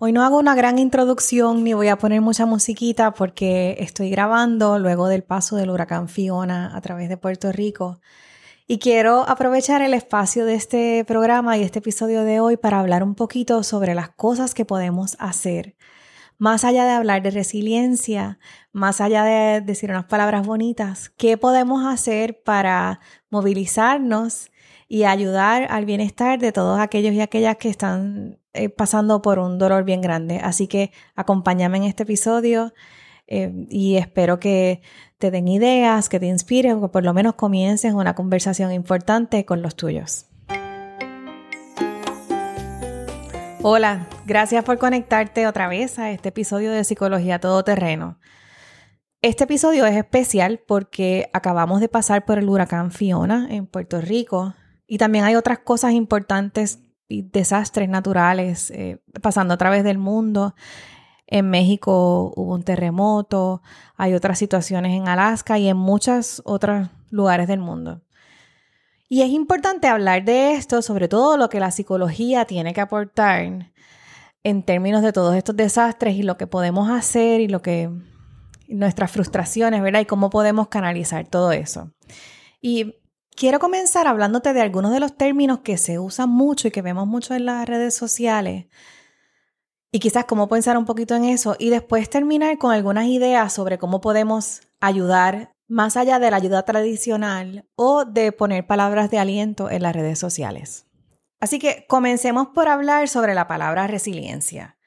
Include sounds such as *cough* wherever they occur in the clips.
Hoy no hago una gran introducción ni voy a poner mucha musiquita porque estoy grabando luego del paso del huracán Fiona a través de Puerto Rico. Y quiero aprovechar el espacio de este programa y este episodio de hoy para hablar un poquito sobre las cosas que podemos hacer. Más allá de hablar de resiliencia, más allá de decir unas palabras bonitas, ¿qué podemos hacer para movilizarnos y ayudar al bienestar de todos aquellos y aquellas que están eh, pasando por un dolor bien grande. Así que acompáñame en este episodio eh, y espero que te den ideas, que te inspiren o que por lo menos comiences una conversación importante con los tuyos. Hola, gracias por conectarte otra vez a este episodio de Psicología Todoterreno. Este episodio es especial porque acabamos de pasar por el huracán Fiona en Puerto Rico y también hay otras cosas importantes y desastres naturales eh, pasando a través del mundo. En México hubo un terremoto, hay otras situaciones en Alaska y en muchos otros lugares del mundo. Y es importante hablar de esto, sobre todo lo que la psicología tiene que aportar en términos de todos estos desastres y lo que podemos hacer y lo que nuestras frustraciones, ¿verdad? Y cómo podemos canalizar todo eso. Y Quiero comenzar hablándote de algunos de los términos que se usan mucho y que vemos mucho en las redes sociales. Y quizás cómo pensar un poquito en eso y después terminar con algunas ideas sobre cómo podemos ayudar más allá de la ayuda tradicional o de poner palabras de aliento en las redes sociales. Así que comencemos por hablar sobre la palabra resiliencia.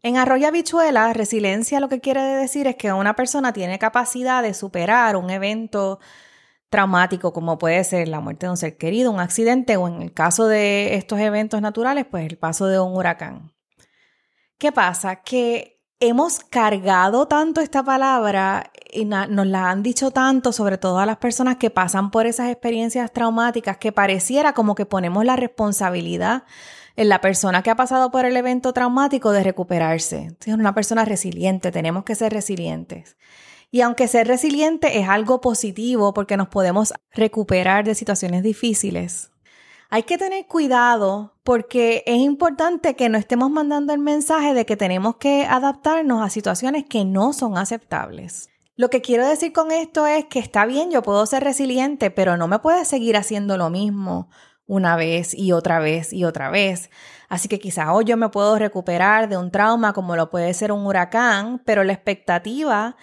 En Arroyo Habichuela, resiliencia lo que quiere decir es que una persona tiene capacidad de superar un evento traumático como puede ser la muerte de un ser querido, un accidente o en el caso de estos eventos naturales, pues el paso de un huracán. ¿Qué pasa? Que hemos cargado tanto esta palabra y nos la han dicho tanto, sobre todo a las personas que pasan por esas experiencias traumáticas, que pareciera como que ponemos la responsabilidad en la persona que ha pasado por el evento traumático de recuperarse. Es una persona resiliente, tenemos que ser resilientes. Y aunque ser resiliente es algo positivo porque nos podemos recuperar de situaciones difíciles, hay que tener cuidado porque es importante que no estemos mandando el mensaje de que tenemos que adaptarnos a situaciones que no son aceptables. Lo que quiero decir con esto es que está bien, yo puedo ser resiliente, pero no me puedes seguir haciendo lo mismo una vez y otra vez y otra vez. Así que quizás hoy yo me puedo recuperar de un trauma como lo puede ser un huracán, pero la expectativa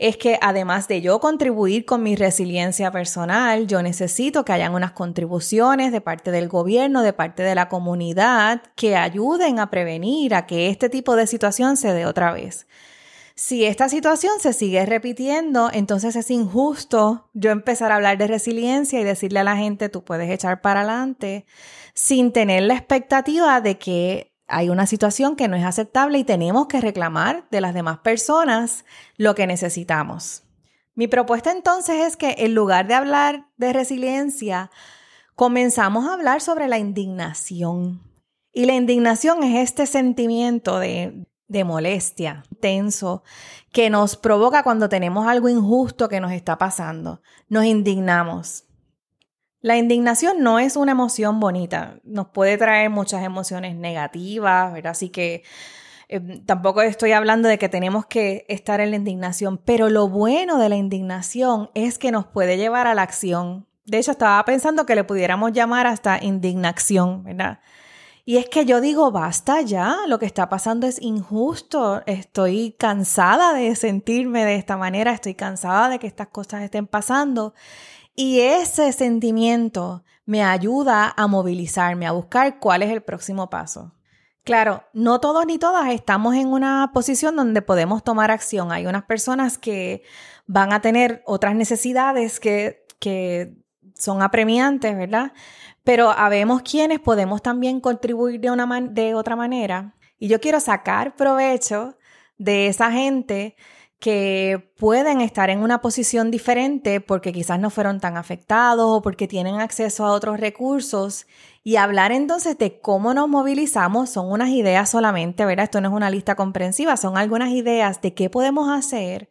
es que además de yo contribuir con mi resiliencia personal, yo necesito que hayan unas contribuciones de parte del gobierno, de parte de la comunidad, que ayuden a prevenir a que este tipo de situación se dé otra vez. Si esta situación se sigue repitiendo, entonces es injusto yo empezar a hablar de resiliencia y decirle a la gente, tú puedes echar para adelante, sin tener la expectativa de que hay una situación que no es aceptable y tenemos que reclamar de las demás personas lo que necesitamos. Mi propuesta entonces es que en lugar de hablar de resiliencia, comenzamos a hablar sobre la indignación. Y la indignación es este sentimiento de, de molestia tenso que nos provoca cuando tenemos algo injusto que nos está pasando. Nos indignamos. La indignación no es una emoción bonita, nos puede traer muchas emociones negativas, ¿verdad? Así que em, tampoco estoy hablando de que tenemos que estar en la indignación, pero lo bueno de la indignación es que nos puede llevar a la acción. De hecho, estaba pensando que le pudiéramos llamar hasta indignación, ¿verdad? Y es que yo digo, basta ya, lo que está pasando es injusto, estoy cansada de sentirme de esta manera, estoy cansada de que estas cosas estén pasando y ese sentimiento me ayuda a movilizarme, a buscar cuál es el próximo paso. Claro, no todos ni todas estamos en una posición donde podemos tomar acción. Hay unas personas que van a tener otras necesidades que, que son apremiantes, ¿verdad? Pero habemos quienes podemos también contribuir de, una de otra manera. Y yo quiero sacar provecho de esa gente que pueden estar en una posición diferente porque quizás no fueron tan afectados o porque tienen acceso a otros recursos. Y hablar entonces de cómo nos movilizamos son unas ideas solamente, ¿verdad? Esto no es una lista comprensiva, son algunas ideas de qué podemos hacer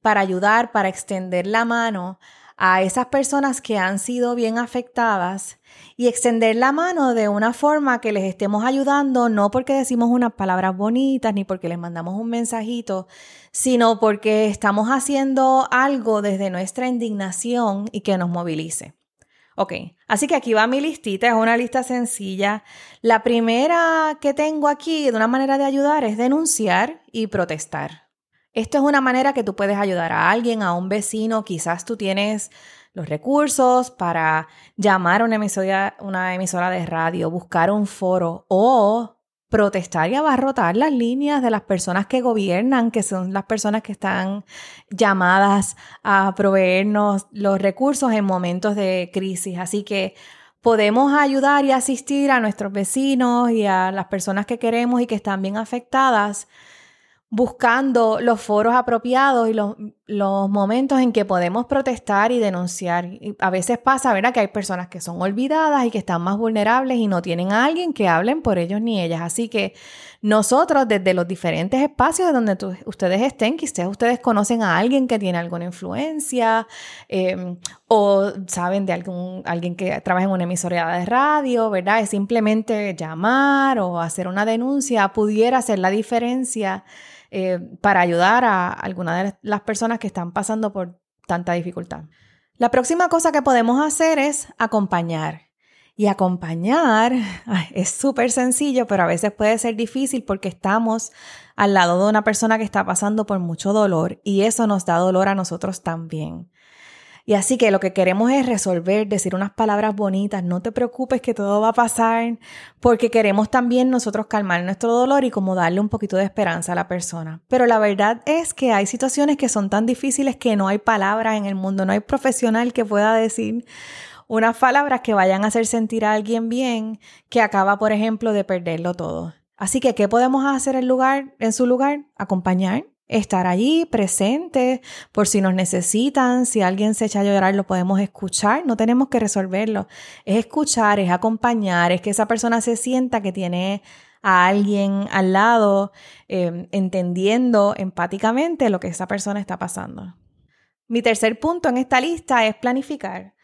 para ayudar, para extender la mano a esas personas que han sido bien afectadas y extender la mano de una forma que les estemos ayudando, no porque decimos unas palabras bonitas ni porque les mandamos un mensajito, sino porque estamos haciendo algo desde nuestra indignación y que nos movilice. Ok, así que aquí va mi listita, es una lista sencilla. La primera que tengo aquí de una manera de ayudar es denunciar y protestar. Esto es una manera que tú puedes ayudar a alguien, a un vecino, quizás tú tienes los recursos para llamar a una emisora, una emisora de radio, buscar un foro o protestar y abarrotar las líneas de las personas que gobiernan, que son las personas que están llamadas a proveernos los recursos en momentos de crisis. Así que podemos ayudar y asistir a nuestros vecinos y a las personas que queremos y que están bien afectadas buscando los foros apropiados y los, momentos en que podemos protestar y denunciar. a veces pasa, ¿verdad?, que hay personas que son olvidadas y que están más vulnerables y no tienen a alguien que hablen por ellos ni ellas. Así que nosotros, desde los diferentes espacios de donde ustedes estén, quizás ustedes conocen a alguien que tiene alguna influencia em, o saben de algún, alguien que trabaja en una emisora de radio, ¿verdad? Es simplemente llamar o hacer una denuncia, pudiera hacer la diferencia eh, para ayudar a alguna de las personas que están pasando por tanta dificultad. La próxima cosa que podemos hacer es acompañar. Y acompañar *laughs* es súper sencillo, pero a veces puede ser difícil porque estamos al lado de una persona que está pasando por mucho dolor y eso nos da dolor a nosotros también. Y así que lo que queremos es resolver, decir unas palabras bonitas, no te preocupes que todo va a pasar, porque queremos también nosotros calmar nuestro dolor y como darle un poquito de esperanza a la persona. Pero la verdad es que hay situaciones que son tan difíciles que no hay palabras en el mundo, no hay profesional que pueda decir unas palabras que vayan a hacer sentir a alguien bien que acaba, por ejemplo, de perderlo todo. Así que, ¿qué podemos hacer en, lugar, en su lugar? Acompañar, estar allí presente por si nos necesitan, si alguien se echa a llorar lo podemos escuchar, no tenemos que resolverlo, es escuchar, es acompañar, es que esa persona se sienta que tiene a alguien al lado em, entendiendo empáticamente lo que esa persona está pasando. Mi tercer punto en esta lista es planificar.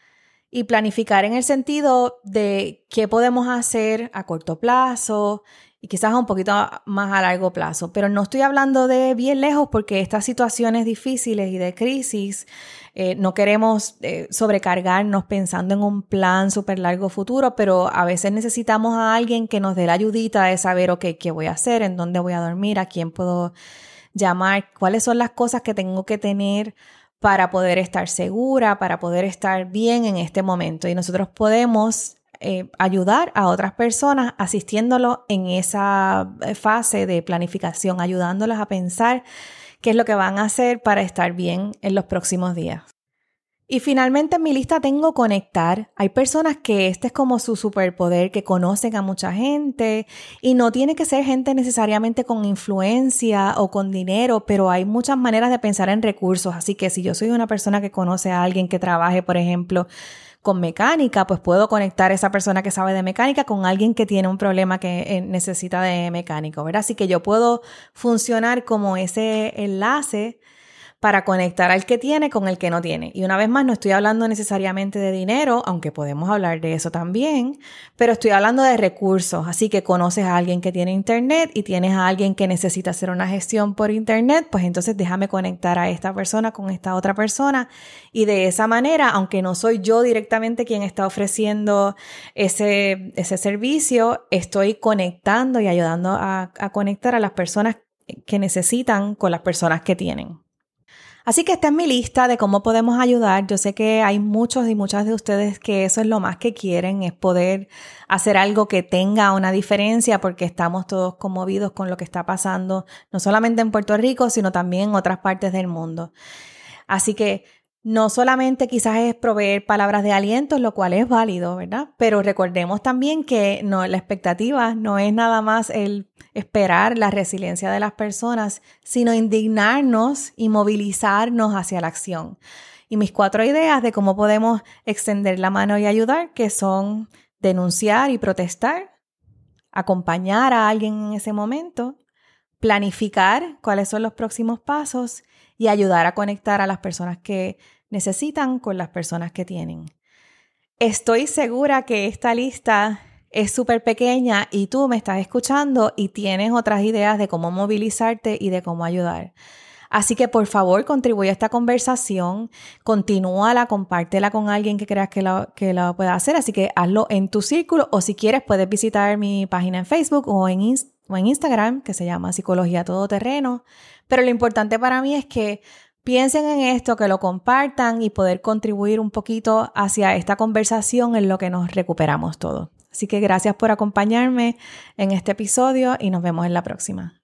Y planificar en el sentido de qué podemos hacer a corto plazo y quizás un poquito más a largo plazo. Pero no estoy hablando de bien lejos porque estas situaciones difíciles y de crisis eh, no queremos eh, sobrecargarnos pensando en un plan súper largo futuro, pero a veces necesitamos a alguien que nos dé la ayudita de saber, ¿qué voy a hacer? ¿En dónde voy a dormir? ¿A quién puedo llamar? ¿Cuáles son las cosas que tengo que tener? para poder estar segura, para poder estar bien en este momento. Y nosotros podemos eh, ayudar a otras personas asistiéndolo en esa eh, fase de planificación, ayudándolas a pensar qué es lo que van a hacer para estar bien en los próximos días. Y finalmente en mi lista tengo conectar. Hay personas que este es como su superpoder, que conocen a mucha gente y no tiene que ser gente necesariamente con influencia o con dinero, pero hay muchas maneras de pensar en recursos. Así que si yo soy una persona que conoce a alguien que trabaje, por ejemplo, con mecánica, pues puedo conectar esa persona que sabe de mecánica con alguien que tiene un problema que eh, necesita de mecánico, ¿verdad? Así que yo puedo funcionar como ese enlace para conectar al que tiene con el que no tiene. Y una vez más, no estoy hablando necesariamente de dinero, aunque podemos hablar de eso también, pero estoy hablando de recursos. Así que conoces a alguien que tiene internet y tienes a alguien que necesita hacer una gestión por internet, pues entonces déjame conectar a esta persona con esta otra persona. Y de esa manera, aunque no soy yo directamente quien está ofreciendo ese, ese servicio, estoy conectando y ayudando a, a conectar a las personas que necesitan con las personas que tienen. Así que esta es mi lista de cómo podemos ayudar. Yo sé que hay muchos y muchas de ustedes que eso es lo más que quieren, es poder hacer algo que tenga una diferencia porque estamos todos conmovidos con lo que está pasando, no solamente en Puerto Rico, sino también en otras partes del mundo. Así que no solamente quizás es proveer palabras de aliento, lo cual es válido, ¿verdad? Pero recordemos también que no, la expectativa no es nada más el esperar la resiliencia de las personas, sino indignarnos y movilizarnos hacia la acción. Y mis cuatro ideas de cómo podemos extender la mano y ayudar, que son denunciar y protestar, acompañar a alguien en ese momento, planificar cuáles son los próximos pasos y ayudar a conectar a las personas que necesitan con las personas que tienen. Estoy segura que esta lista es súper pequeña y tú me estás escuchando y tienes otras ideas de cómo movilizarte y de cómo ayudar. Así que por favor contribuye a esta conversación, continúala, compártela con alguien que creas que lo, que lo pueda hacer. Así que hazlo en tu círculo o si quieres puedes visitar mi página en Facebook o en, o en Instagram que se llama Psicología Todoterreno. Pero lo importante para mí es que piensen en esto, que lo compartan y poder contribuir un poquito hacia esta conversación en lo que nos recuperamos todo. Así que gracias por acompañarme en este episodio y nos vemos en la próxima.